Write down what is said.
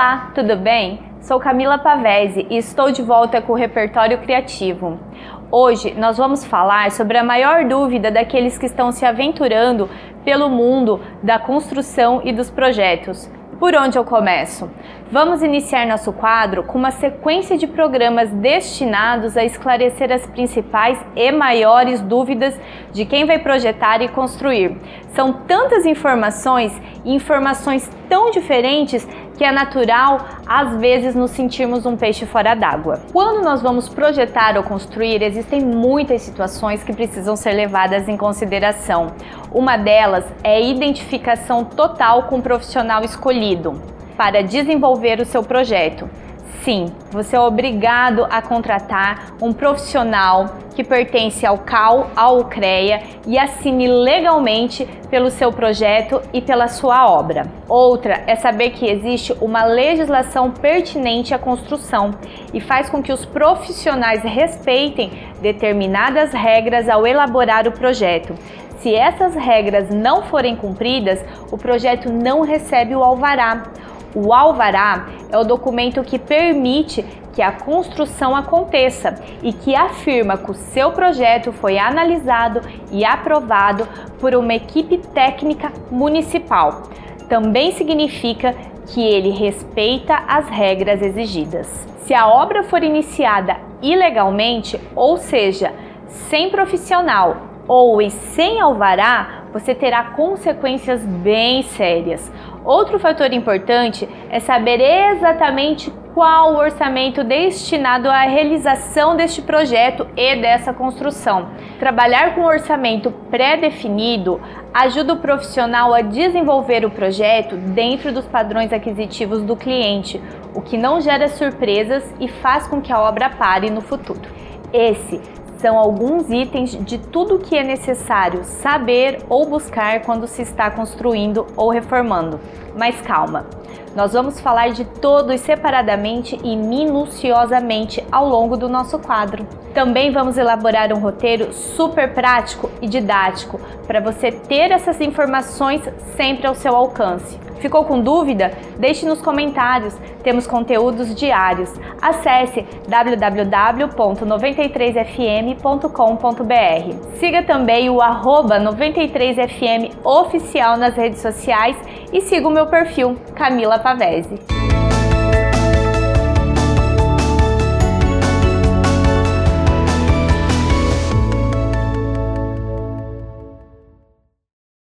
Olá, tudo bem? Sou Camila Pavese e estou de volta com o Repertório Criativo. Hoje nós vamos falar sobre a maior dúvida daqueles que estão se aventurando pelo mundo da construção e dos projetos. Por onde eu começo? Vamos iniciar nosso quadro com uma sequência de programas destinados a esclarecer as principais e maiores dúvidas de quem vai projetar e construir. São tantas informações e informações tão diferentes que é natural, às vezes, nos sentirmos um peixe fora d'água. Quando nós vamos projetar ou construir, existem muitas situações que precisam ser levadas em consideração. Uma delas é a identificação total com o profissional escolhido para desenvolver o seu projeto. Sim, você é obrigado a contratar um profissional que pertence ao CAL, ao CREA e assine legalmente pelo seu projeto e pela sua obra. Outra é saber que existe uma legislação pertinente à construção e faz com que os profissionais respeitem determinadas regras ao elaborar o projeto. Se essas regras não forem cumpridas, o projeto não recebe o alvará. O alvará é o documento que permite que a construção aconteça e que afirma que o seu projeto foi analisado e aprovado por uma equipe técnica municipal. Também significa que ele respeita as regras exigidas. Se a obra for iniciada ilegalmente, ou seja, sem profissional ou sem alvará, você terá consequências bem sérias. Outro fator importante é saber exatamente qual o orçamento destinado à realização deste projeto e dessa construção. Trabalhar com orçamento pré-definido ajuda o profissional a desenvolver o projeto dentro dos padrões aquisitivos do cliente, o que não gera surpresas e faz com que a obra pare no futuro. Esse são alguns itens de tudo que é necessário saber ou buscar quando se está construindo ou reformando. Mas calma, nós vamos falar de todos separadamente e minuciosamente ao longo do nosso quadro. Também vamos elaborar um roteiro super prático e didático para você ter essas informações sempre ao seu alcance. Ficou com dúvida? Deixe nos comentários. Temos conteúdos diários. Acesse www.93fm.com.br. Siga também o arroba 93fm oficial nas redes sociais e siga o meu perfil, Camila Pavese.